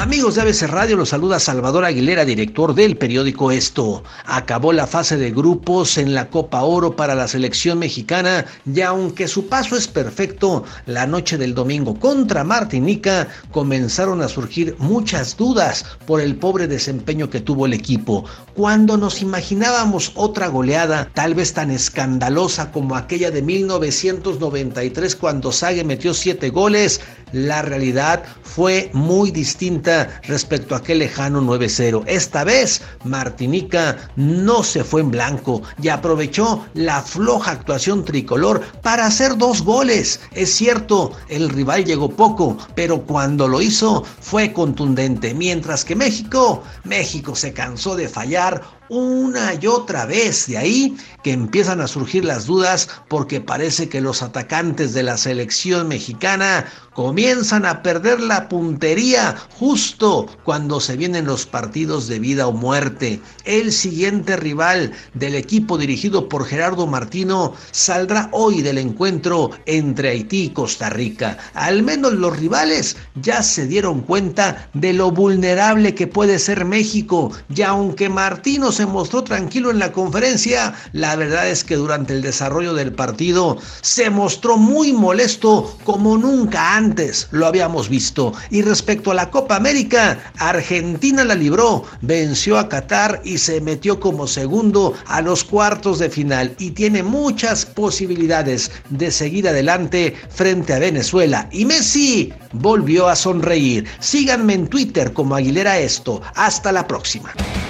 Amigos de ABC Radio, los saluda Salvador Aguilera, director del periódico Esto. Acabó la fase de grupos en la Copa Oro para la selección mexicana y aunque su paso es perfecto, la noche del domingo contra Martinica comenzaron a surgir muchas dudas por el pobre desempeño que tuvo el equipo. Cuando nos imaginábamos otra goleada, tal vez tan escandalosa como aquella de 1993 cuando Sague metió siete goles, la realidad fue muy distinta respecto a aquel lejano 9-0. Esta vez Martinica no se fue en blanco y aprovechó la floja actuación tricolor para hacer dos goles. Es cierto, el rival llegó poco, pero cuando lo hizo fue contundente, mientras que México, México se cansó de fallar una y otra vez. De ahí que empiezan a surgir las dudas porque parece que los atacantes de la selección mexicana comienzan a perder la puntería justo cuando se vienen los partidos de vida o muerte. El siguiente rival del equipo dirigido por Gerardo Martino saldrá hoy del encuentro entre Haití y Costa Rica. Al menos los rivales ya se dieron cuenta de lo vulnerable que puede ser México y aunque Martino se mostró tranquilo en la conferencia, la verdad es que durante el desarrollo del partido se mostró muy molesto como nunca antes lo habíamos visto. Y respecto a la Copa América, Argentina la libró, venció a Qatar y se metió como segundo a los cuartos de final y tiene muchas posibilidades de seguir adelante frente a Venezuela. Y Messi volvió a sonreír. Síganme en Twitter como Aguilera Esto. Hasta la próxima.